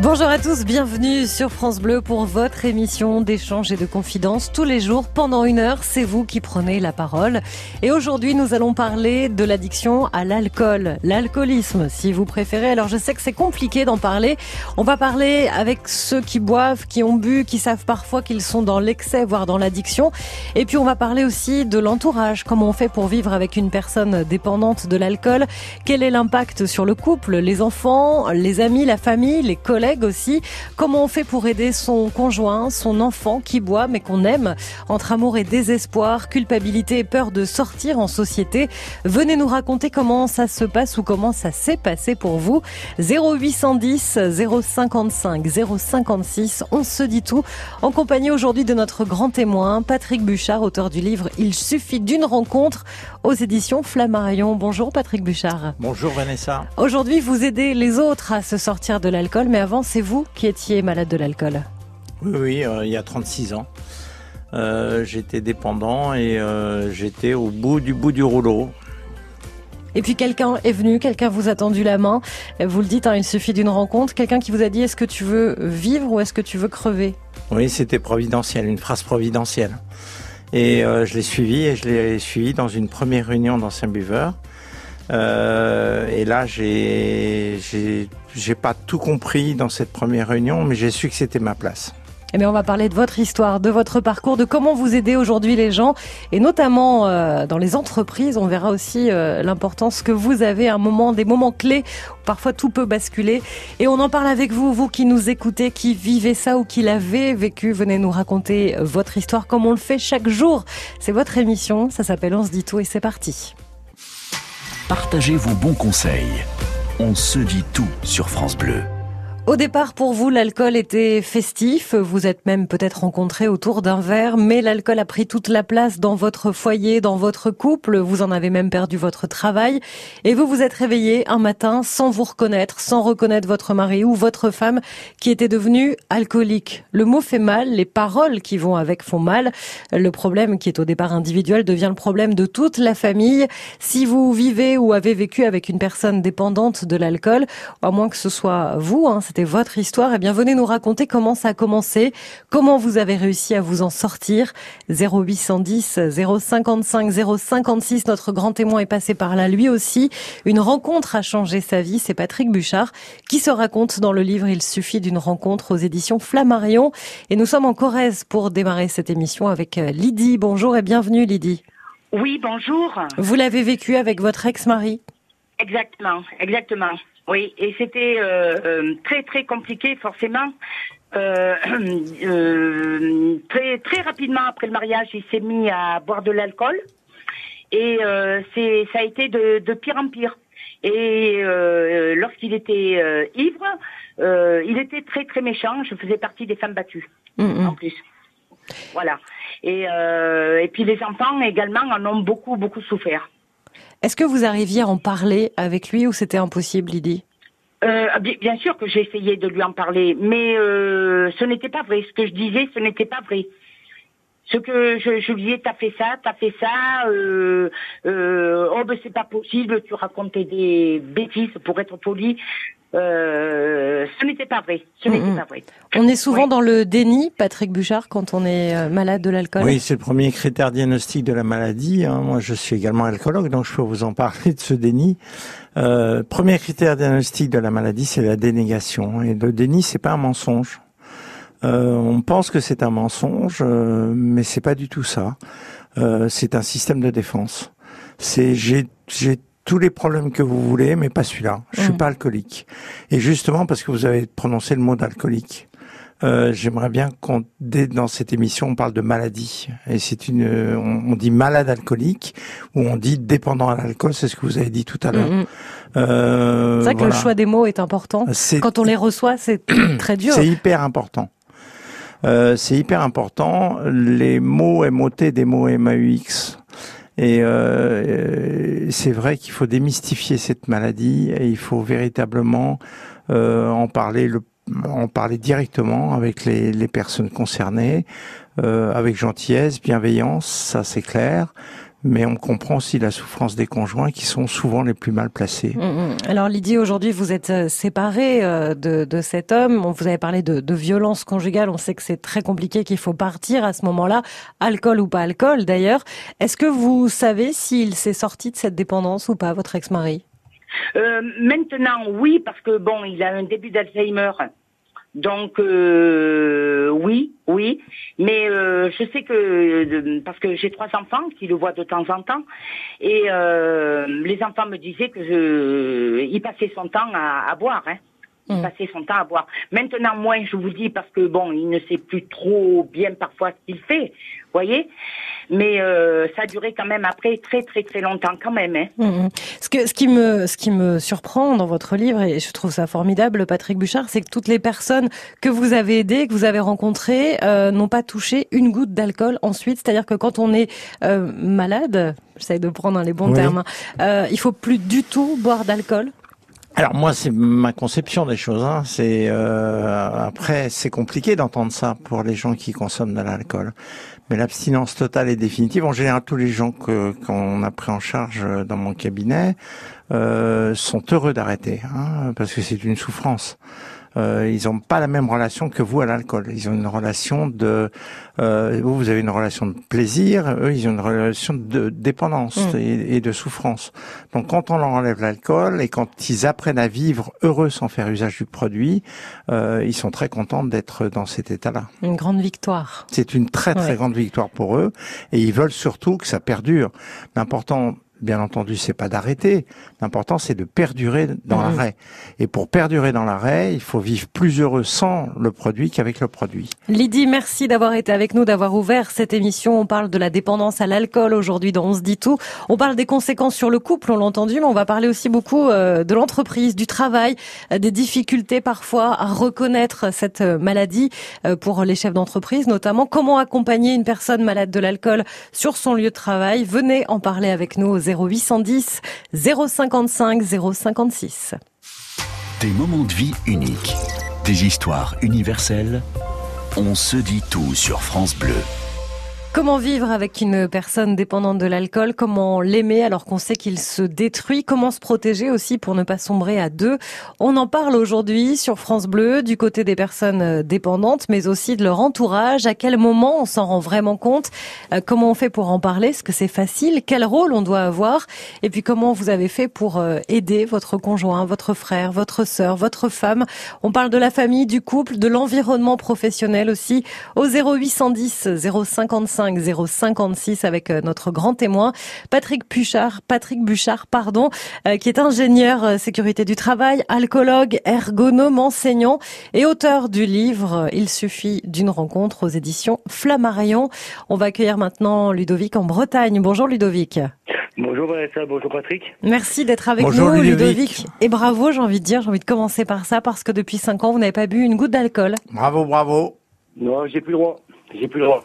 Bonjour à tous, bienvenue sur France Bleu pour votre émission d'échange et de confidence. Tous les jours, pendant une heure, c'est vous qui prenez la parole. Et aujourd'hui, nous allons parler de l'addiction à l'alcool, l'alcoolisme, si vous préférez. Alors, je sais que c'est compliqué d'en parler. On va parler avec ceux qui boivent, qui ont bu, qui savent parfois qu'ils sont dans l'excès, voire dans l'addiction. Et puis, on va parler aussi de l'entourage. Comment on fait pour vivre avec une personne dépendante de l'alcool? Quel est l'impact sur le couple, les enfants, les amis, la famille, les collègues? Aussi. Comment on fait pour aider son conjoint, son enfant qui boit mais qu'on aime Entre amour et désespoir, culpabilité et peur de sortir en société. Venez nous raconter comment ça se passe ou comment ça s'est passé pour vous. 0810 055 056, on se dit tout. En compagnie aujourd'hui de notre grand témoin, Patrick Bouchard, auteur du livre Il suffit d'une rencontre aux éditions Flammarion. Bonjour Patrick Bouchard. Bonjour Vanessa. Aujourd'hui, vous aidez les autres à se sortir de l'alcool, mais avant c'est vous qui étiez malade de l'alcool. Oui, oui, euh, il y a 36 ans. Euh, j'étais dépendant et euh, j'étais au bout du bout du rouleau. Et puis quelqu'un est venu, quelqu'un vous a tendu la main. Vous le dites, hein, il suffit d'une rencontre. Quelqu'un qui vous a dit est-ce que tu veux vivre ou est-ce que tu veux crever? Oui, c'était providentiel, une phrase providentielle. Et je l'ai suivi et je l'ai suivi dans une première réunion d'anciens buveurs. Euh, et là, j'ai, j'ai, pas tout compris dans cette première réunion, mais j'ai su que c'était ma place. Eh bien, on va parler de votre histoire, de votre parcours, de comment vous aidez aujourd'hui les gens, et notamment euh, dans les entreprises. On verra aussi euh, l'importance que vous avez à un moment, des moments clés où parfois tout peut basculer. Et on en parle avec vous, vous qui nous écoutez, qui vivez ça ou qui l'avez vécu. Venez nous raconter votre histoire comme on le fait chaque jour. C'est votre émission, ça s'appelle On se dit tout et c'est parti. Partagez vos bons conseils. On se dit tout sur France Bleu. Au départ, pour vous, l'alcool était festif. Vous êtes même peut-être rencontré autour d'un verre, mais l'alcool a pris toute la place dans votre foyer, dans votre couple. Vous en avez même perdu votre travail. Et vous vous êtes réveillé un matin sans vous reconnaître, sans reconnaître votre mari ou votre femme qui était devenue alcoolique. Le mot fait mal, les paroles qui vont avec font mal. Le problème qui est au départ individuel devient le problème de toute la famille. Si vous vivez ou avez vécu avec une personne dépendante de l'alcool, à moins que ce soit vous, hein, c'était votre histoire. Eh bien, venez nous raconter comment ça a commencé, comment vous avez réussi à vous en sortir. 0810 055 056, notre grand témoin est passé par là lui aussi. Une rencontre a changé sa vie, c'est Patrick Bouchard qui se raconte dans le livre Il suffit d'une rencontre aux éditions Flammarion. Et nous sommes en Corrèze pour démarrer cette émission avec euh, Lydie. Bonjour et bienvenue Lydie. Oui, bonjour. Vous l'avez vécu avec votre ex-mari? Exactement, exactement. Oui, et c'était euh, euh, très très compliqué forcément. Euh, très très rapidement après le mariage, il s'est mis à boire de l'alcool et c'est ça a été de, de, pire en pire. Et lorsqu'il était ivre, il était très très méchant. Je faisais partie des femmes battues mm, mm. en plus. Voilà. Et, et puis les enfants également en ont beaucoup beaucoup souffert. Est-ce que vous arriviez à en parler avec lui ou c'était impossible, Lydie? Euh, bien, sûr que j'ai essayé de lui en parler, mais euh, ce n'était pas vrai. Ce que je disais, ce n'était pas vrai. Ce que je, lui disais, t'as fait ça, t'as fait ça, euh, oh ben c'est pas possible, tu racontais des bêtises pour être poli. Euh, ce n'était pas vrai. Ce n'était pas vrai. On est souvent dans le déni, Patrick Bouchard, quand on est euh, malade de l'alcool. Oui, c'est le premier critère diagnostique de la maladie. Hein. Moi, je suis également alcoologue, donc je peux vous en parler de ce déni. Euh, premier critère diagnostique de la maladie, c'est la dénégation. Et le déni, c'est pas un mensonge. Euh, on pense que c'est un mensonge, euh, mais c'est pas du tout ça. Euh, c'est un système de défense. C'est j'ai j'ai tous les problèmes que vous voulez, mais pas celui-là. Je suis mm. pas alcoolique. Et justement parce que vous avez prononcé le mot d'alcoolique, euh, j'aimerais bien qu'on, dans cette émission, on parle de maladie. Et c'est une, on, dit malade alcoolique ou on dit dépendant à l'alcool. C'est ce que vous avez dit tout à l'heure. Mm, mm. euh, c'est vrai que le choix des mots est important. Quand on les reçoit, c'est très dur. C'est hyper important. Euh, c'est hyper important. Les mots MOT des mots MAUX et euh, c'est vrai qu'il faut démystifier cette maladie et il faut véritablement euh, en parler le en parler directement avec les, les personnes concernées, euh, avec gentillesse, bienveillance, ça c'est clair, mais on comprend aussi la souffrance des conjoints qui sont souvent les plus mal placés. Mm, mm. Alors Lydie, aujourd'hui vous êtes euh, séparée euh, de, de, cet homme, vous avez parlé de, de violence conjugale, on sait que c'est très compliqué, qu'il faut partir à ce moment-là, alcool ou pas alcool d'ailleurs. Est-ce que vous savez s'il s'est sorti de cette dépendance ou pas, votre ex-mari? Euh, Maintenant, oui, parce que bon, il a un début d'Alzheimer. Donc euh, oui, oui, mais euh, je sais que parce que j'ai trois enfants qui le voient de temps en temps et euh, les enfants me disaient que je, il passait son temps à, à boire. Hein. Il Mm. passait son temps à boire. Maintenant, moins, je vous dis, parce que bon, il ne sait plus trop bien parfois ce qu'il fait, voyez. Mais euh, ça a duré quand même après très très très longtemps quand même. Hein. Mhm. Ce, que, ce, qui me, ce qui me surprend dans votre livre, et je trouve ça formidable, Patrick Bouchard, c'est que toutes les personnes que vous avez aidées, que vous avez rencontrées, euh, n'ont pas touché une goutte d'alcool ensuite. C'est-à-dire que quand on est euh, malade, j'essaie de prendre les bons Oui. termes, hein, euh, il faut plus du tout boire d'alcool. Alors moi, c'est ma conception des choses. Hein. C'est euh, après, c'est compliqué d'entendre ça pour les gens qui consomment de l'alcool. Mais l'abstinence totale et définitive, en général, tous les gens qu'on a pris en charge dans mon cabinet euh, sont heureux d'arrêter, hein, parce que c'est une souffrance. Euh, ils n'ont pas la même relation que vous à l'alcool. Ils ont une relation de, euh, vous, vous avez une relation de plaisir. Eux, ils ont une relation de dépendance Mm. et, et de souffrance. Donc, quand on leur enlève l'alcool et quand ils apprennent à vivre heureux sans faire usage du produit, euh, ils sont très contents d'être dans cet état-là. Une grande victoire. C'est une très très Ouais. grande victoire pour eux et ils veulent surtout que ça perdure. L'important, bien entendu, c'est pas d'arrêter. L'important, c'est de perdurer dans l'arrêt. Et pour perdurer dans l'arrêt, il faut vivre plus heureux sans le produit qu'avec le produit. Lydie, merci d'avoir été avec nous, d'avoir ouvert cette émission. On parle de la dépendance à l'alcool aujourd'hui dans On se dit tout. On parle des conséquences sur le couple, on l'a entendu, mais on va parler aussi beaucoup euh, de l'entreprise, du travail, euh, des difficultés parfois à reconnaître cette euh, maladie pour les chefs d'entreprise, notamment comment accompagner une personne malade de l'alcool sur son lieu de travail. Venez en parler avec nous au 0810 055 056. Des moments de vie uniques, des histoires universelles. On se dit tout sur France Bleu. Comment vivre avec une personne dépendante de l'alcool? Comment l'aimer alors qu'on sait qu'il se détruit? Comment se protéger aussi pour ne pas sombrer à deux? On en parle aujourd'hui sur France Bleu du côté des personnes euh, dépendantes, mais aussi de leur entourage. À quel moment on s'en rend vraiment compte? Euh, Comment on fait pour en parler? Est-ce que c'est facile? Quel rôle on doit avoir? Et puis comment vous avez fait pour euh, aider votre conjoint, votre frère, votre sœur, votre femme? On parle de la famille, du couple, de l'environnement professionnel aussi. Au 0810 055 056 avec euh, notre grand témoin Patrick Buchard, Patrick Buchard pardon, euh, qui est ingénieur euh, sécurité du travail, alcoologue, ergonome, enseignant et auteur du livre Il suffit d'une rencontre aux éditions Flammarion. On va accueillir maintenant Ludovic en Bretagne. Bonjour Ludovic. Bonjour Vanessa, bonjour Patrick. Merci d'être avec Bonjour, nous Ludovic. Et bravo, j'ai envie de dire, j'ai envie de commencer par ça parce que depuis cinq ans, vous n'avez pas bu une goutte d'alcool. Bravo, bravo. Non, j'ai plus le droit. J'ai plus le droit.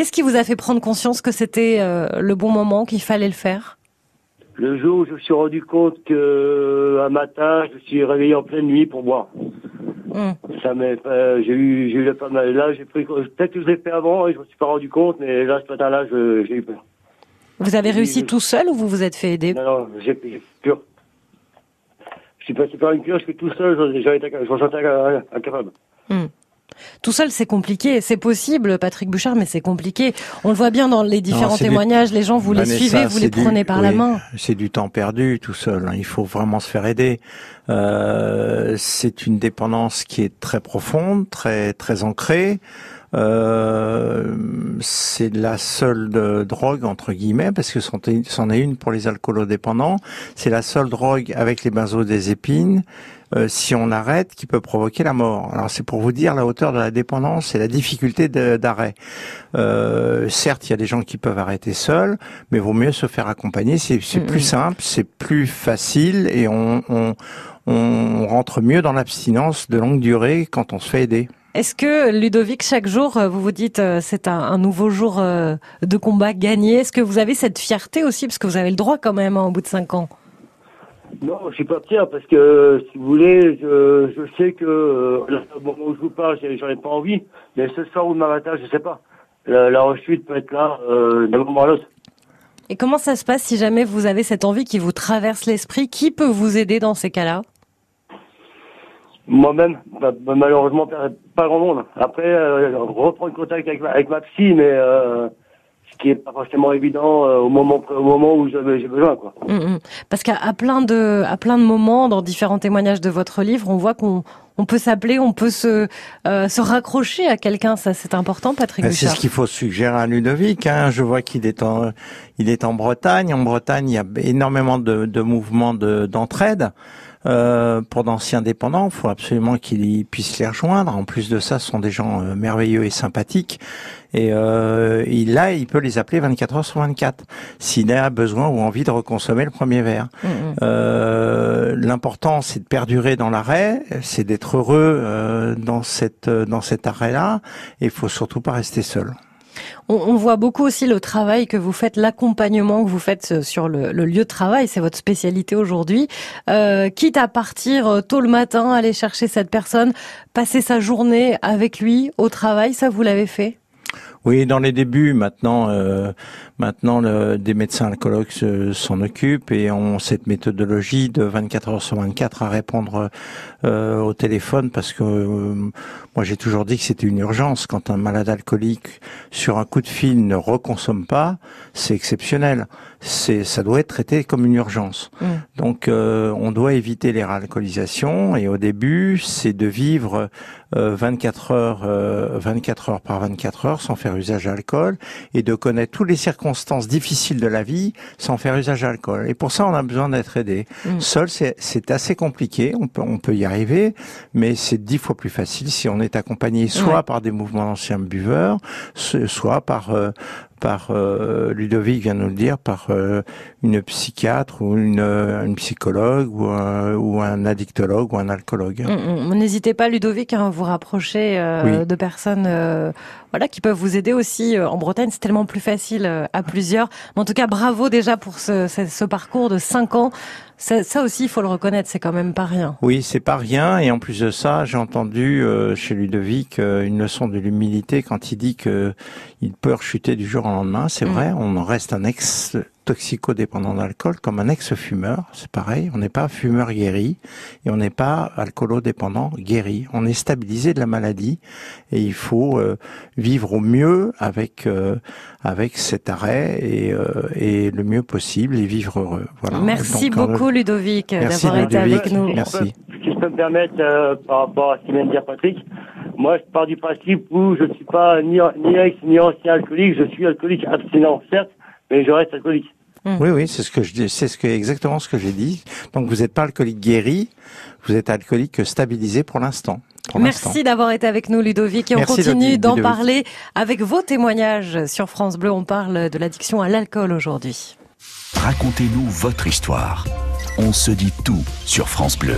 Qu'est-ce qui vous a fait prendre conscience que c'était euh, le bon moment, qu'il fallait le faire? Le jour où je me suis rendu compte que un matin, je me suis réveillé en pleine nuit pour boire. Hum. Ça euh, j'ai eu, j'ai eu pas mal. Là, j'ai pris, peut-être que je l'ai fait avant et je me suis pas rendu compte, mais là, ce matin-là, j'ai eu peur. Vous avez réussi tout seul ou vous vous êtes fait aider? Non, non, j'ai pur. Je suis passé par une cure, je suis tout seul, j'en étais, euh, incapable. Tout seul, c'est compliqué. C'est possible, Patrick Bouchard, mais c'est compliqué. On le voit bien dans les différents du- témoignages. Les gens, vous les suivez, vous les du- prenez par la main. C'est du temps perdu tout seul. hein. Il faut vraiment se faire aider. Euh, c'est une dépendance qui est très profonde, très très ancrée. Euh, c'est la seule de- drogue entre guillemets parce que c'en est, c'en est une pour les alcoolodépendants. C'est la seule drogue avec les benzodiazépines. Euh, si on arrête, qui peut provoquer la mort. Alors c'est pour vous dire la hauteur de la dépendance et la difficulté d'arrêt. Euh, certes, il y a des gens qui peuvent arrêter seuls, mais vaut mieux se faire accompagner. C'est plus simple, c'est plus facile et on, on, on rentre mieux dans l'abstinence de longue durée quand on se fait aider. Est-ce que, Ludovic, chaque jour, euh, vous vous dites, euh, c'est un, un nouveau jour euh, de combat gagné? Est-ce que vous avez cette fierté aussi? Parce que vous avez le droit quand même, hein, au bout de cinq ans. Non, je suis pas fier parce que, si vous voulez, je, je sais que, euh, là, au moment où je vous parle, j'en ai pas envie, mais ce soir ou demain matin, je sais pas. La, la rechute peut être là, euh, d'un moment à l'autre. Et comment ça se passe si jamais vous avez cette envie qui vous traverse l'esprit? Qui peut vous aider dans ces cas-là? Moi-même, bah, bah, malheureusement, pas grand monde. Après, euh, reprendre contact avec ma, avec ma psy, mais euh, qui est pas forcément évident euh, au moment au moment où j'ai besoin, quoi. Mm, mm. Parce qu'à à plein de à plein de moments dans différents témoignages de votre livre, on voit qu'on on peut s'appeler, on peut se euh, se raccrocher à quelqu'un. Ça, c'est important, Patrick. Ben, c'est ce qu'il faut suggérer à Ludovic. Hein. Je vois qu'il est en il est en Bretagne. En Bretagne, il y a énormément de, de mouvements de, d'entraide. Euh, pour d'anciens dépendants, il faut absolument qu'ils puissent les rejoindre. En plus de ça, ce sont des gens euh, merveilleux et sympathiques. Et euh, il, là, il peut les appeler 24 heures sur 24 s'il a besoin ou envie de reconsommer le premier verre. Mmh, mmh. Euh, L'important, c'est de perdurer dans l'arrêt, c'est d'être heureux euh, dans cette dans cet arrêt-là. Et il faut surtout pas rester seul. On, voit beaucoup aussi le travail que vous faites, l'accompagnement que vous faites euh, sur le, lieu de travail, c'est votre spécialité aujourd'hui. Euh, quitte à partir euh, tôt le matin, aller chercher cette personne, passer sa journée avec lui au travail, ça vous l'avez fait? Oui, dans les débuts, maintenant, euh, maintenant des médecins alcoologues s'en occupent et ont cette méthodologie de 24 heures sur 24 à répondre euh, au téléphone parce que euh, moi j'ai toujours dit que c'était une urgence quand un malade alcoolique sur un coup de fil ne reconsomme pas, c'est exceptionnel. C'est ça doit être traité comme une urgence. Mmh. Donc on doit éviter les réalcoolisations et au début c'est de vivre 24 heures 24 heures par 24 heures sans faire usage d'alcool et de connaître toutes les circonstances difficiles de la vie sans faire usage d'alcool. Et pour ça, on a besoin d'être aidé. Mm. Seul, c'est assez compliqué. On peut, on peut y arriver, mais c'est dix fois plus facile si on est accompagné soit par des mouvements d'anciens buveurs, soit par euh, par euh, Ludovic vient nous le dire, par euh, une psychiatre ou une, euh, une psychologue ou un, ou un addictologue ou un alcoologue. Mm, mm. N'hésitez pas, Ludovic, à vous rapprocher de personnes voilà, qui peuvent vous aider aussi. En Bretagne, c'est tellement plus facile à plusieurs. Mais en tout cas, bravo déjà pour ce, ce, ce parcours de cinq ans ça, ça, aussi, il faut le reconnaître, c'est quand même pas rien. Oui, c'est pas rien. Et en plus de ça, j'ai entendu euh, chez Ludovic euh, une leçon de l'humilité quand il dit que il peut rechuter du jour au lendemain. C'est mm. vrai, on en reste un ex toxicodépendant d'alcool comme un ex-fumeur, c'est pareil, on n'est pas fumeur guéri et on n'est pas alcoolodépendant guéri. On est stabilisé de la maladie et il faut euh, vivre au mieux avec euh, avec cet arrêt et, euh, et le mieux possible et vivre heureux. Voilà. Merci beaucoup Ludovic d'avoir été avec nous. Merci. Si je peux me permettre par rapport à ce qu'il vient de dire Patrick, moi je pars du principe où je ne suis pas ni, ni ex ni ancien alcoolique, je suis alcoolique abstinent certes, mais je reste alcoolique. Mmh. Oui, oui, c'est ce que je dis, c'est ce que exactement ce que j'ai dit. Donc vous n'êtes pas alcoolique guéri, vous êtes alcoolique stabilisé pour l'instant. Merci d'avoir été avec nous, Ludovic. Et on continue d'en parler avec vos témoignages sur France Bleu. On parle de l'addiction à l'alcool aujourd'hui. Racontez-nous votre histoire. On se dit tout sur France Bleu.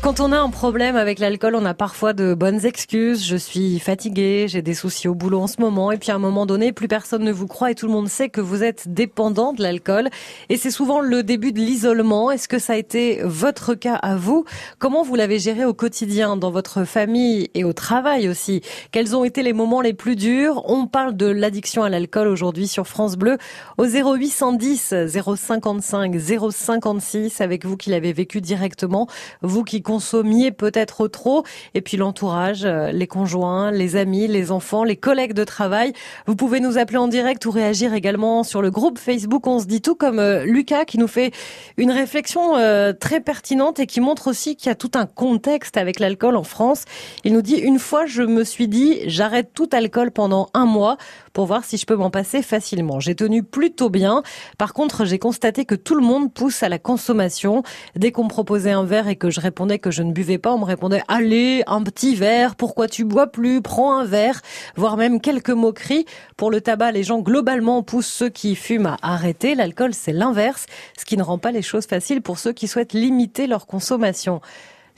Quand on a un problème avec l'alcool, on a parfois de bonnes excuses. Je suis fatiguée, j'ai des soucis au boulot en ce moment. Et puis à un moment donné, plus personne ne vous croit et tout le monde sait que vous êtes dépendant de l'alcool. Et c'est souvent le début de l'isolement. Est-ce que ça a été votre cas à vous? Comment vous l'avez géré au quotidien, dans votre famille et au travail aussi? Quels ont été les moments les plus durs? On parle de l'addiction à l'alcool aujourd'hui sur France Bleu au 0810 055 056 avec vous qui l'avez vécu directement, vous qui consommiez peut-être trop. Et puis l'entourage, euh, les conjoints, les amis, les enfants, les collègues de travail. Vous pouvez nous appeler en direct ou réagir également sur le groupe Facebook On se dit tout comme euh, Lucas qui nous fait une réflexion euh, très pertinente et qui montre aussi qu'il y a tout un contexte avec l'alcool en France. Il nous dit une fois je me suis dit j'arrête tout alcool pendant un mois pour voir si je peux m'en passer facilement. J'ai tenu plutôt bien. Par contre, j'ai constaté que tout le monde pousse à la consommation. Dès qu'on me proposait un verre et que je répondais que je ne buvais pas, on me répondait allez, un petit verre, pourquoi tu bois plus, prends un verre, voire même quelques moqueries. Pour le tabac, les gens globalement poussent ceux qui fument à arrêter. L'alcool, c'est l'inverse, ce qui ne rend pas les choses faciles pour ceux qui souhaitent limiter leur consommation.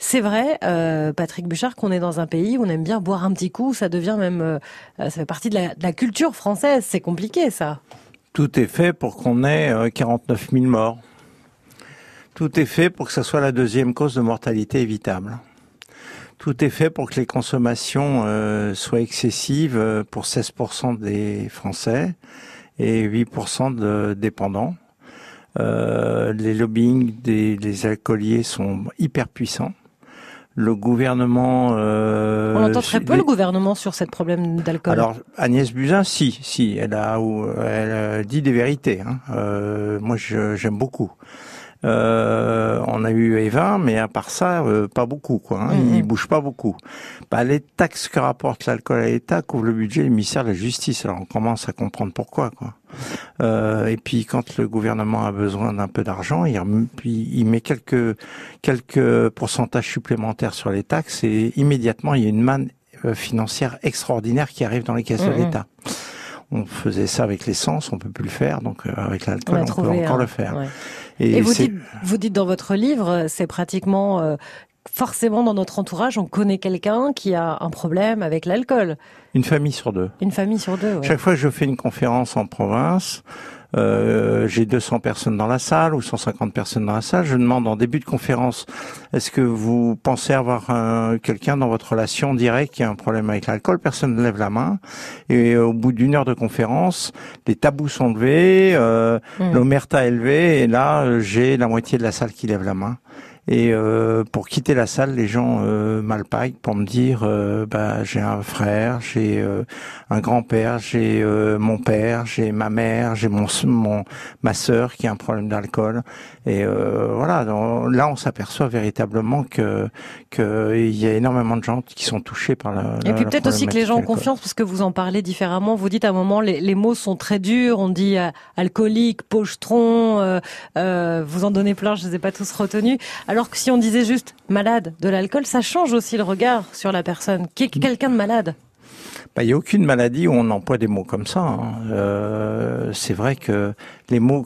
C'est vrai, euh, Patrick Bouchard, qu'on est dans un pays où on aime bien boire un petit coup. Ça devient même, euh, ça fait partie de la, culture française. C'est compliqué, ça. Tout est fait pour qu'on ait 49 euh, 000 morts. Tout est fait pour que ça soit la deuxième cause de mortalité évitable. Tout est fait pour que les consommations soient excessives pour 16% des Français et 8% de dépendants. Les lobbying des alcooliers sont hyper puissants. Le gouvernement. Euh, On entend très peu les- le gouvernement sur ce problème d'alcool. alors Agnès Buzyn, si, si, elle a, elle dit des vérités. Hein. Euh, moi, j'aime beaucoup. Euh, on a eu Evin, mais à part ça, euh, pas beaucoup. Quoi, hein. Mhm. Il bouge pas beaucoup. Bah, les taxes que rapporte l'alcool à l'État couvrent le budget du ministère de la Justice. Alors on commence à comprendre pourquoi. Quoi. Euh, et puis quand le gouvernement a besoin d'un peu d'argent, il, il met quelques quelques pourcentages supplémentaires sur les taxes et immédiatement il y a une manne euh, financière extraordinaire qui arrive dans les caisses de Mhm. l'État. On faisait ça avec l'essence, on peut plus le faire, donc euh, avec l'alcool on, peut encore un- le faire. ouais. Et, vous, dites, vous dites dans votre livre, euh, c'est pratiquement euh, forcément dans notre entourage, on connaît quelqu'un qui a un problème avec l'alcool. une famille sur deux. Une famille sur deux. ouais. Chaque fois que je fais une conférence en province, euh, j'ai 200 personnes dans la salle ou 150 personnes dans la salle. Je demande en début de conférence, est-ce que vous pensez avoir un- quelqu'un dans votre relation directe qui a un problème avec l'alcool? Personne ne lève la main. Et au bout d'une heure de conférence, les tabous sont levés, euh, Mm. l'omerta est levée, et là, j'ai la moitié de la salle qui lève la main. Et euh, pour quitter la salle, les gens euh, m'alpaguent pour me dire euh, bah, j'ai un frère, j'ai euh, un grand-père, j'ai euh, mon père, j'ai ma mère, j'ai mon, mon ma sœur qui a un problème d'alcool. Et euh, voilà, donc, là on s'aperçoit véritablement que que il y a énormément de gens qui sont touchés par la. Et la- puis peut-être aussi que les gens ont confiance parce que vous en parlez différemment. Vous dites à un moment les, les mots sont très durs. On dit alcoolique, pochetron. vous en donnez plein. Je les ai pas tous retenus. Alors que si on disait juste malade de l'alcool, ça change aussi le regard sur la personne. Qui est quelqu'un de malade Bah, Il n'y a aucune maladie où on emploie des mots comme ça. hein. Euh, c'est vrai que les mots,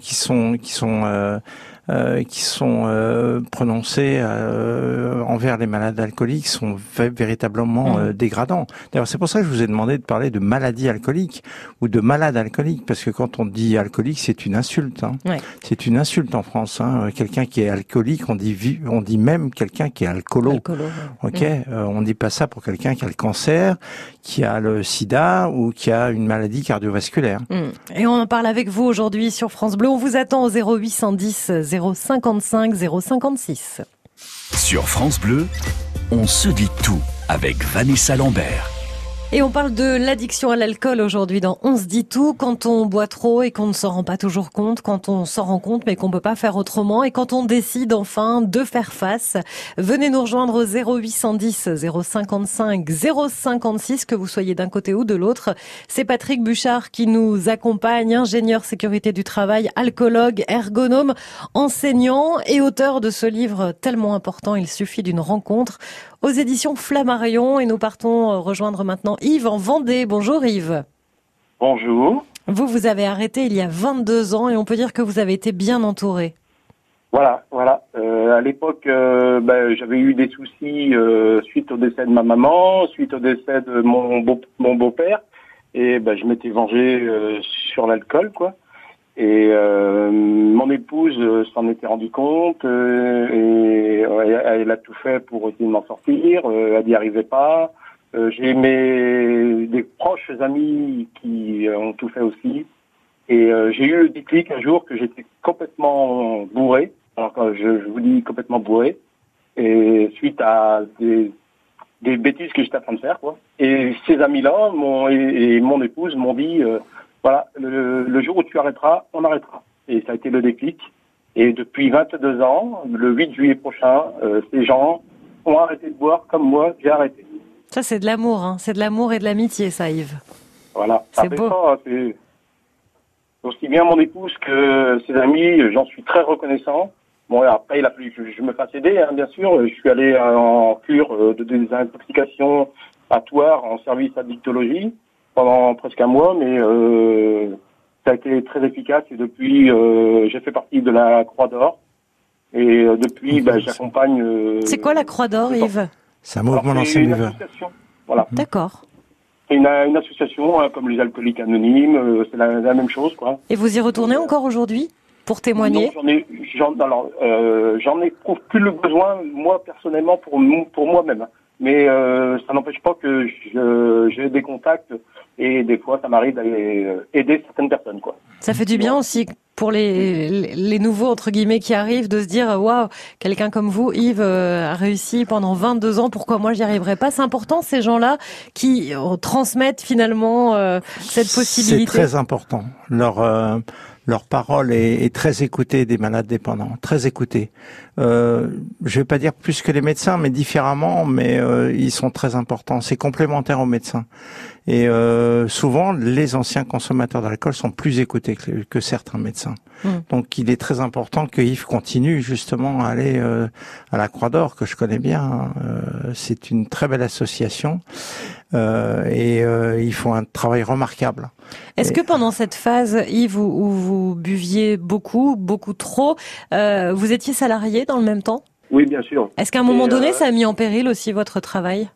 qui sont euh, qui sont euh, prononcés euh, envers les malades alcooliques sont vé- véritablement Mm. euh, dégradants. D'ailleurs, c'est pour ça que je vous ai demandé de parler de maladie alcoolique ou de malade alcoolique, parce que quand on dit alcoolique, c'est une insulte. Hein. Ouais. C'est une insulte en France. Hein. Quelqu'un qui est alcoolique, on dit on dit même quelqu'un qui est alcoolo. Alcoolo, ouais. Ok, euh, on dit pas ça pour quelqu'un qui a le cancer, qui a le sida ou qui a une maladie cardiovasculaire. Mm. Et on en parle avec vous aujourd'hui sur France Bleu. On vous attend au 0810 055 056. Sur France Bleu, on se dit tout avec Vanessa Lambert. Et on parle de l'addiction à l'alcool aujourd'hui dans On se dit tout quand on boit trop et qu'on ne s'en rend pas toujours compte, quand on s'en rend compte mais qu'on peut pas faire autrement et quand on décide enfin de faire face. Venez nous rejoindre au 0810 055 056 que vous soyez d'un côté ou de l'autre. C'est Patrick Bouchard qui nous accompagne, ingénieur sécurité du travail, alcoologue, ergonome, enseignant et auteur de ce livre tellement important, il suffit d'une rencontre aux éditions Flammarion et nous partons euh, rejoindre maintenant Yves en Vendée. Bonjour Yves. Bonjour. Vous, vous avez arrêté il y a 22 ans et on peut dire que vous avez été bien entouré. Voilà, voilà. Euh, à l'époque, euh, ben, j'avais eu des soucis euh, suite au décès de ma maman, suite au décès de mon beau mon beau-père, et ben, je m'étais vengé sur l'alcool, quoi. Et euh, mon épouse euh, s'en était rendu compte euh, et elle, a tout fait pour essayer de m'en sortir. euh, elle n'y arrivait pas. Euh, J'ai mes des proches amis qui ont tout fait aussi. Et j'ai eu le déclic un jour que j'étais complètement bourré. Alors je, je vous dis complètement bourré. Et suite à des, des bêtises que j'étais en train de faire, quoi. Et ces amis-là, mon, et, et mon épouse m'ont dit, voilà, le, le jour où tu arrêteras, on arrêtera. Et ça a été le déclic. Et depuis 22 ans, le 8 juillet prochain, euh, ces gens ont arrêté de boire comme moi, j'ai arrêté. Ça, c'est de l'amour, hein. c'est de l'amour et de l'amitié, ça, Yves. Voilà. C'est Après beau. ça, c'est aussi bien mon épouse que ses amis, j'en suis très reconnaissant. Bon, après, il a que je me fasse aider, hein, bien sûr. Je suis allé en cure euh, de désintoxication à Toire en service addictologie pendant presque un mois, mais euh, ça a été très efficace et depuis, euh, j'ai fait partie de la Croix d'Or. Et euh, depuis, ben, j'accompagne. euh, C'est quoi la Croix d'Or, Yves? C'est un mouvement c'est d'anciens une association. Voilà. D'accord. C'est une, une association hein, comme les alcooliques anonymes, euh, c'est la, la même chose, quoi. Et vous y retournez encore aujourd'hui pour témoigner? Non, j'en ai, j'en, alors, euh, j'en éprouve plus le besoin, moi personnellement, pour, pour moi-même. Mais euh, ça n'empêche pas que j'ai des contacts et des fois ça m'arrive d'aller euh, aider certaines personnes quoi. Ça fait du bien aussi pour les, les nouveaux entre guillemets qui arrivent de se dire waouh quelqu'un comme vous Yves euh, a réussi pendant 22 ans pourquoi moi j'y arriverai pas? C'est important ces gens-là qui transmettent finalement cette possibilité. c'est très important. Leur leur parole est, est, très écoutée des malades dépendants, très écoutée. Euh, je vais pas dire plus que les médecins, mais différemment, mais euh, ils sont très importants. C'est complémentaire aux médecins. Et euh, souvent, les anciens consommateurs d'alcool sont plus écoutés que, que certains médecins. Mmh. Donc, il est très important que Yves continue justement à aller euh, à la Croix d'Or, que je connais bien. Hein. Euh, c'est une très belle association euh, et ils font un travail remarquable. Est-ce que pendant cette phase, Yves, où, vous buviez beaucoup, beaucoup trop, vous étiez salarié dans le même temps? Oui, bien sûr. Est-ce qu'à un moment donné, ça a mis en péril aussi votre travail?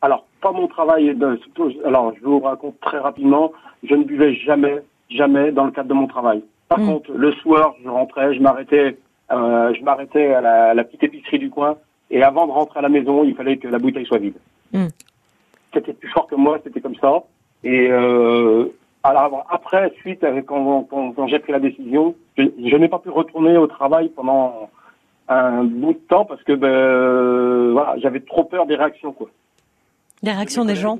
Alors, pas mon travail. De, alors, je vous raconte très rapidement. Je ne buvais jamais, jamais dans le cadre de mon travail. Par hmm. contre, le soir, je rentrais, je m'arrêtais, euh, je m'arrêtais à la, petite épicerie du coin. Et avant de rentrer à la maison, il fallait que la bouteille soit vide. Hmm. C'était plus fort que moi, c'était comme ça. Et euh, alors après, suite, quand, quand, j'ai pris la décision, je, n'ai pas pu retourner au travail pendant un bout de temps parce que ben, voilà, j'avais trop peur des réactions quoi. Les réactions des gens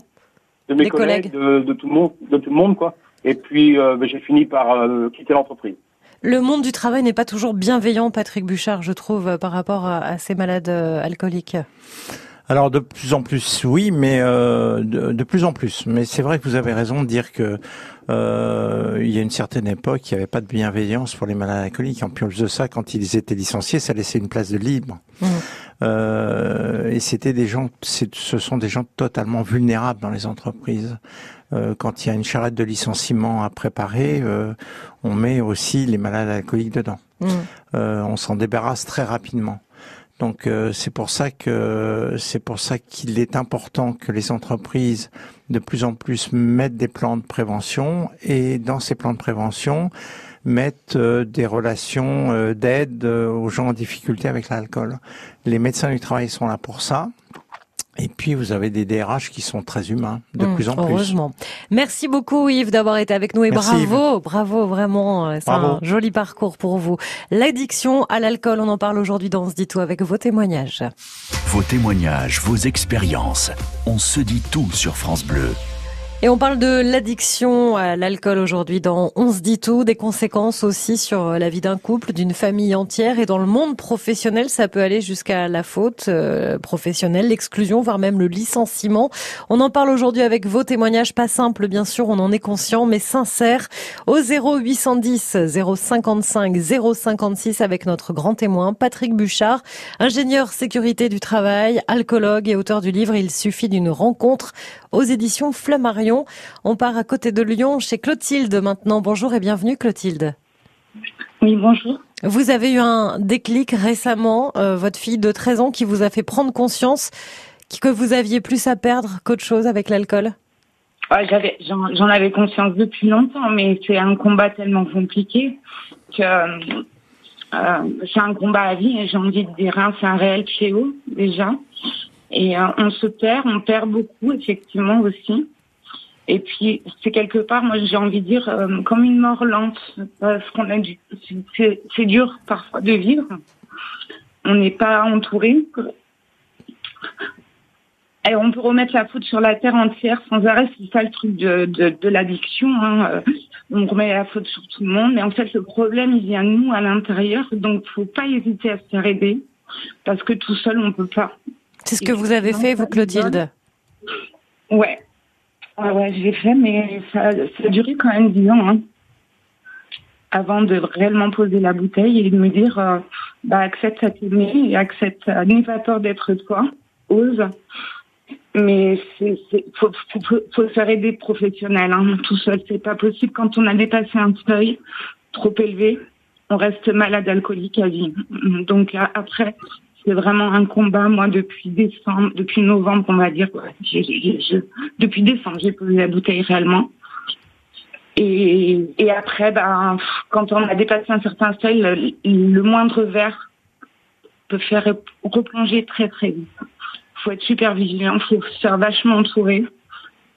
De mes collègues, De, tout le monde, de tout le monde, quoi. Et puis, euh, ben, j'ai fini par euh, quitter l'entreprise. Le monde du travail n'est pas toujours bienveillant, Patrick Bouchard, je trouve, par rapport à, ces malades euh, alcooliques. Alors de plus en plus, oui, mais de, de, plus en plus. Mais c'est vrai que vous avez raison de dire que euh, il y a une certaine époque, il n'y avait pas de bienveillance pour les malades alcooliques. En plus de ça, quand ils étaient licenciés, ça laissait une place de libre. Mmh. Euh, et c'était des gens, ce sont des gens totalement vulnérables dans les entreprises. Euh, quand il y a une charrette de licenciement à préparer, euh, on met aussi les malades alcooliques dedans. Mmh. Euh, on s'en débarrasse très rapidement. Donc euh, c'est pour ça que c'est pour ça qu'il est important que les entreprises de plus en plus mettent des plans de prévention et dans ces plans de prévention mettent euh, des relations euh, d'aide aux gens en difficulté avec l'alcool. Les médecins du travail sont là pour ça. Et puis vous avez des DRH qui sont très humains, de mmh, plus en heureusement. Merci beaucoup Yves d'avoir été avec nous et bravo, bravo vraiment, c'est un joli parcours pour vous. L'addiction à l'alcool, on en parle aujourd'hui dans Ce dit tout avec vos témoignages. Vos témoignages, vos expériences, on se dit tout sur France Bleu. Et on parle de l'addiction à l'alcool aujourd'hui dans On se dit tout, des conséquences aussi sur la vie d'un couple, d'une famille entière et dans le monde professionnel, ça peut aller jusqu'à la faute euh, professionnelle, l'exclusion, voire même le licenciement. On en parle aujourd'hui avec vos témoignages, pas simples bien sûr, on en est conscient, mais sincères, au 0810 055 056 avec notre grand témoin Patrick Bouchard, ingénieur sécurité du travail, alcoologue et auteur du livre Il suffit d'une rencontre aux éditions Flammarion. On part à côté de Lyon chez Clotilde maintenant. Bonjour et bienvenue Clotilde. Oui, bonjour. Vous avez eu un déclic récemment, euh, votre fille de 13 ans qui vous a fait prendre conscience que vous aviez plus à perdre qu'autre chose avec l'alcool? J'avais, j'en, avais conscience depuis longtemps, mais c'est un combat tellement compliqué que euh, c'est un combat à vie et j'ai envie de dire, hein, c'est un réel fléau déjà. Et euh, on se perd, on perd beaucoup effectivement aussi. Et puis c'est quelque part, moi j'ai envie de dire, euh, comme une mort lente, parce qu'on a du, c'est dur parfois de vivre. On n'est pas entouré. Et on peut remettre la faute sur la terre entière sans arrêt, c'est ça le truc de, de, de l'addiction. Hein. Euh, on remet la faute sur tout le monde, mais en fait le problème il vient de nous à l'intérieur, donc faut pas hésiter à se faire aider, parce que tout seul on peut pas. C'est ce que vous avez fait, vous, Clotilde? Ouais. Ouais, j'ai fait, mais ça, ça, a duré quand même dix ans. Hein. Avant de réellement poser la bouteille et de me dire euh, bah, accepte à t'aimer accepte, euh, n'aie pas peur d'être toi, ose. Mais il faut, faut, faut, faire aider professionnel. Hein. Tout seul, c'est pas possible. Quand on a dépassé un seuil trop élevé, on reste malade alcoolique à vie. Donc après, c'est vraiment un combat. Moi, depuis décembre, depuis novembre, on va dire, depuis décembre, j'ai posé la bouteille réellement. Et, après, ben, quand on a dépassé un certain seuil, le, moindre verre peut faire replonger très très vite. faut être super vigilant, faut se faire vachement entourer.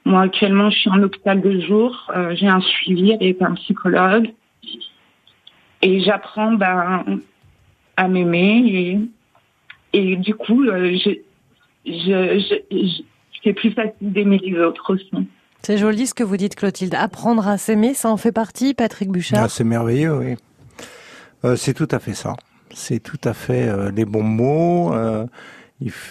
Moi, actuellement, je suis en hôpital de jour. Euh, j'ai un suivi avec un psychologue. Et j'apprends ben, à m'aimer. Et, du coup, euh, je, je, je, c'est plus facile d'aimer les autres aussi. C'est joli ce que vous dites, Clotilde. Apprendre à s'aimer, ça en fait partie, Patrick Bouchard ah, C'est merveilleux, oui. Euh, c'est tout à fait ça. C'est tout à fait euh, les bons mots. Euh,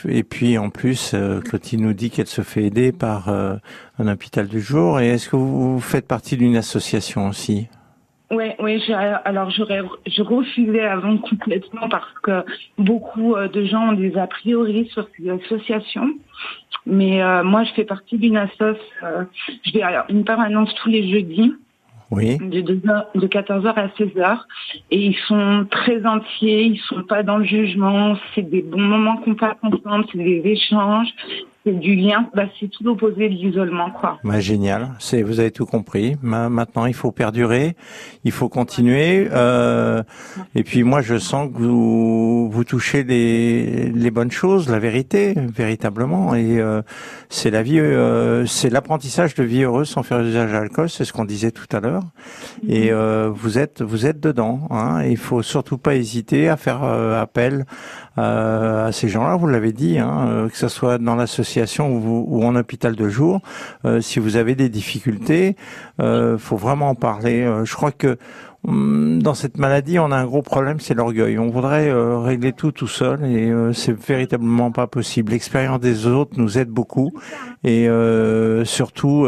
et puis en plus, euh, Clotilde nous dit qu'elle se fait aider par euh, un hôpital du jour. Et est-ce que vous faites partie d'une association aussi? Oui, oui. Alors j'aurais, je refusais avant complètement parce que beaucoup euh, de gens ont des a priori sur ces associations. Mais moi, je fais partie d'une assoce. je vais à une permanence tous les jeudis. Oui. De, de 14h à 16h. Et ils sont très entiers, ils sont pas dans le jugement. C'est des bons moments qu'on passe ensemble, c'est des échanges c'est du lien, bah, c'est tout l'opposé de l'isolement, quoi. Bah, génial, c'est vous avez tout compris. Maintenant, il faut perdurer, il faut continuer. Euh, et puis moi, je sens que vous vous touchez les, les bonnes choses, la vérité, véritablement. Et euh, c'est la vie, euh, c'est l'apprentissage de vie heureuse sans faire usage d'alcool, c'est ce qu'on disait tout à l'heure. Et euh, vous êtes vous êtes dedans. Hein, il faut surtout pas hésiter à faire euh, appel à ces gens-là. Vous l'avez dit, hein, que ce soit dans la société ou, en hôpital de jour, euh, si vous avez des difficultés, euh, faut vraiment en parler. Euh, je crois que hum, dans cette maladie, on a un gros problème, c'est l'orgueil. On voudrait euh, régler tout tout seul et c'est véritablement pas possible. L'expérience des autres nous aide beaucoup et surtout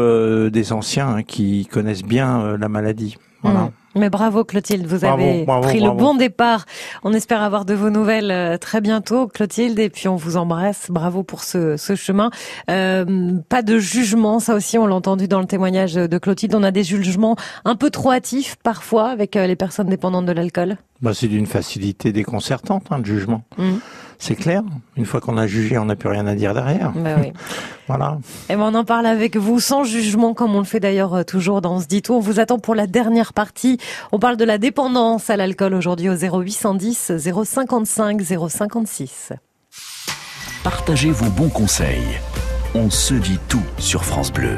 des anciens hein, qui connaissent bien la maladie. Voilà. Mmh. Mais bravo Clotilde, vous avez pris le bon départ. On espère avoir de vos nouvelles euh, très bientôt, Clotilde, et puis on vous embrasse. Bravo pour ce, ce chemin. Euh, pas de jugement, ça aussi on l'a entendu dans le témoignage de Clotilde. On a des jugements un peu trop hâtifs parfois avec euh, les personnes dépendantes de l'alcool. Bah, c'est d'une facilité déconcertante, hein, le jugement. Mmh. C'est clair. Une fois qu'on a jugé, on n'a plus rien à dire derrière. Bah oui. voilà. Et ben on en parle avec vous sans jugement, comme on le fait d'ailleurs euh, toujours dans ce dit tout. On vous attend pour la dernière partie. On parle de la dépendance à l'alcool aujourd'hui au 0810 055 056. Partagez vos bons conseils. On se dit tout sur France Bleu.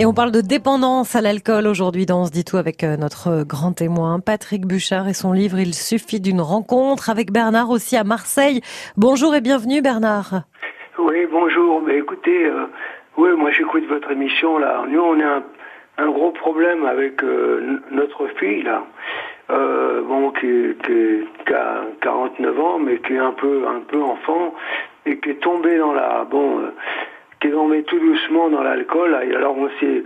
Et on parle de dépendance à l'alcool aujourd'hui dans On se dit tout avec euh, notre grand témoin Patrick Bouchard et son livre Il suffit d'une rencontre avec Bernard aussi à Marseille. Bonjour et bienvenue Bernard. Oui, bonjour. Mais écoutez, euh, oui, moi j'écoute votre émission là. Nous on a un, gros problème avec euh, notre fille là. bon, qui, qui, a 49 ans, mais qui est un peu, un peu enfant et qui est tombée dans la, bon, tombé tout doucement dans l'alcool. Alors on sait,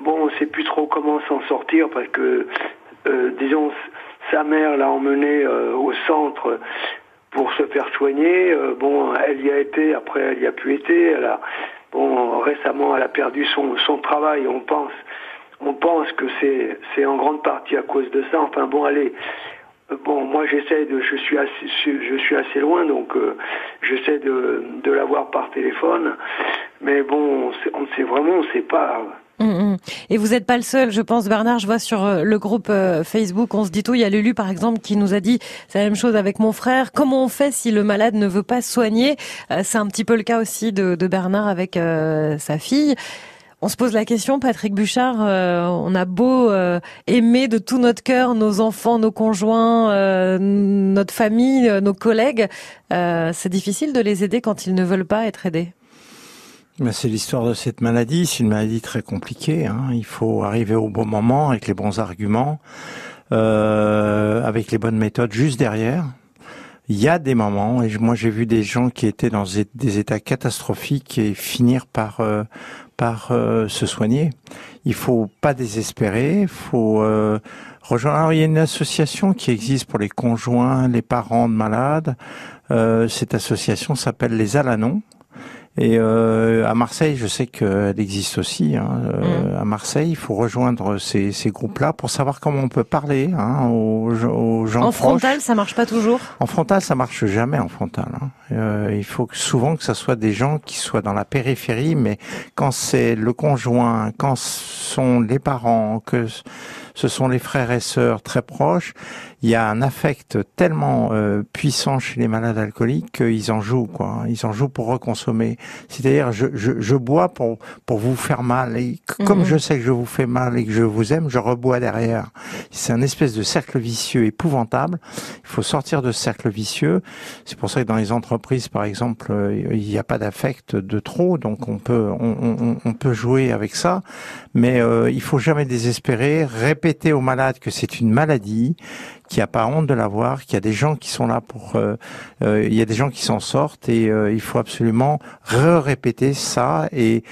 bon, on sait plus trop comment s'en sortir parce que, euh, disons, sa mère l'a emmené euh, au centre pour se faire soigner. Euh, bon, elle y a été, après elle y a pu été. Elle a, bon, récemment, elle a perdu son, son travail. On pense, on pense que c'est, c'est en grande partie à cause de ça. Enfin bon, allez, Bon, moi j'essaie de, je suis assez, je suis assez loin, donc j'essaie de, de l'avoir par téléphone. Mais bon, on ne sait vraiment, on ne sait pas. Hum, hum. Et vous n'êtes pas le seul, je pense, Bernard. Je vois sur euh, le groupe euh, Facebook, on se dit tout. Il y a Lulu, par exemple, qui nous a dit c'est la même chose avec mon frère. Comment on fait si le malade ne veut pas soigner? C'est un petit peu le cas aussi de, Bernard avec sa fille. On se pose la question, Patrick Bouchard, euh, on a beau euh, aimer de tout notre cœur nos enfants, nos conjoints, euh, notre famille, nos collègues, c'est difficile de les aider quand ils ne veulent pas être aidés. C'est l'histoire de cette maladie. C'est une maladie très compliquée. Hein. Il faut arriver au bon moment avec les bons arguments, avec les bonnes méthodes juste derrière. Il y a des moments, et moi j'ai vu des gens qui étaient dans des états catastrophiques et finir par par euh, se soigner. Il faut pas désespérer, il faut euh, rejoindre. Alors, il y a une association qui existe pour les conjoints, les parents de malades. Euh, cette association s'appelle les Alanons. Et euh, à Marseille, je sais qu'elle existe aussi. Hein, euh, mm. À Marseille, il faut rejoindre ces, ces groupes-là pour savoir comment on peut parler hein, aux, aux, gens En frontal, ça marche pas toujours? En frontal, ça marche jamais en frontal. Hein. Euh, il faut que, souvent que ça soit des gens qui soient dans la périphérie, mais quand c'est le conjoint, quand ce sont les parents, que ce sont les frères et sœurs très proches, il y a un affect tellement euh, puissant chez les malades alcooliques qu'ils en jouent, quoi. Ils en jouent pour reconsommer. C'est-à-dire, je, je, je, bois pour pour vous faire mal. Et comme Mhm. je sais que je vous fais mal et que je vous aime, je rebois derrière. C'est un espèce de cercle vicieux épouvantable. Il faut sortir de ce cercle vicieux. C'est pour ça que dans les entreprises, par exemple, euh, il n'y a pas d'affect de trop, donc on peut on, on, on peut jouer avec ça, mais euh, il faut jamais désespérer. Répéter aux malades que c'est une maladie, qu'il n'y a pas honte de l'avoir, qu'il y a des gens qui sont là pour, euh, euh, il y a des gens qui s'en sortent et euh, il faut absolument répéter ça et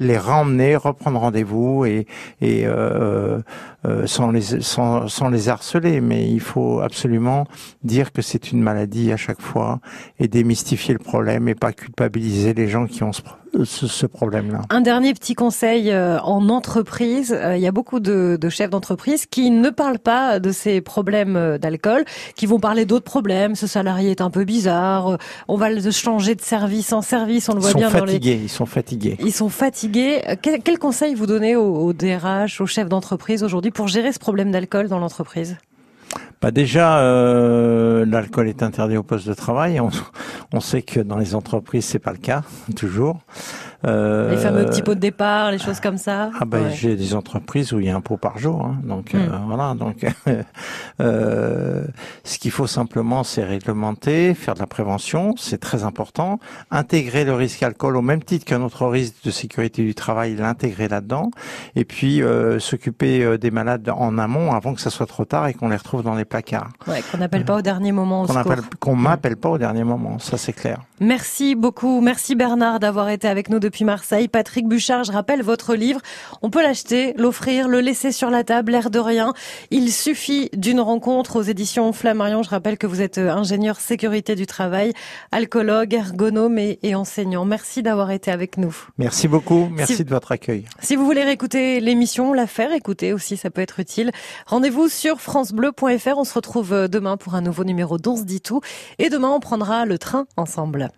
les ramener, reprendre rendez-vous et, et euh, sans les sans, sans les harceler, mais il faut absolument dire que c'est une maladie à chaque fois et démystifier le problème et pas culpabiliser les gens qui ont ce, ce, ce problème-là. Un dernier petit conseil euh, en entreprise. Euh, Il y a beaucoup de, de chefs d'entreprise qui ne parlent pas de ces problèmes d'alcool, qui vont parler d'autres problèmes. Ce salarié est un peu bizarre. On va le changer de service en service. On le Ils voit sont bien dans les. fatigués, ils sont fatigués. Ils sont fatigués. Quel, quel conseil vous donnez aux, aux DRH, aux chefs d'entreprise aujourd'hui pour gérer ce problème d'alcool dans l'entreprise? Bah déjà, euh, l'alcool est interdit au poste de travail. On, on sait que dans les entreprises, c'est pas le cas toujours. Euh, Les fameux petits pots de départ, les choses comme ça. Ah ben Ouais. j'ai des entreprises où il y a un pot par jour, hein. donc euh, Mm. voilà. Donc euh, ce qu'il faut simplement, c'est réglementer, faire de la prévention, c'est très important. Intégrer le risque alcool au même titre qu'un autre risque de sécurité du travail, l'intégrer là-dedans, et puis euh, s'occuper euh, des malades en amont avant que ça soit trop tard et qu'on les retrouve dans les placards. Ouais, qu'on n'appelle pas au dernier moment. Qu'on qu'on m'appelle pas au dernier moment, ça c'est clair. Merci beaucoup. Merci Bernard d'avoir été avec nous depuis Marseille. Patrick Bouchard, je rappelle votre livre. On peut l'acheter, l'offrir, le laisser sur la table, l'air de rien. Il suffit d'une rencontre aux éditions Flammarion. Je rappelle que vous êtes euh, ingénieur sécurité du travail, alcoologue, ergonome et, et enseignant. Merci d'avoir été avec nous. Merci beaucoup, merci Si- de votre accueil. Si vous voulez réécouter l'émission, la faire écouter aussi, ça peut être utile. Rendez-vous sur francebleu.fr. On se retrouve euh, demain pour un nouveau numéro d'On se dit tout. Et demain, on prendra le train ensemble.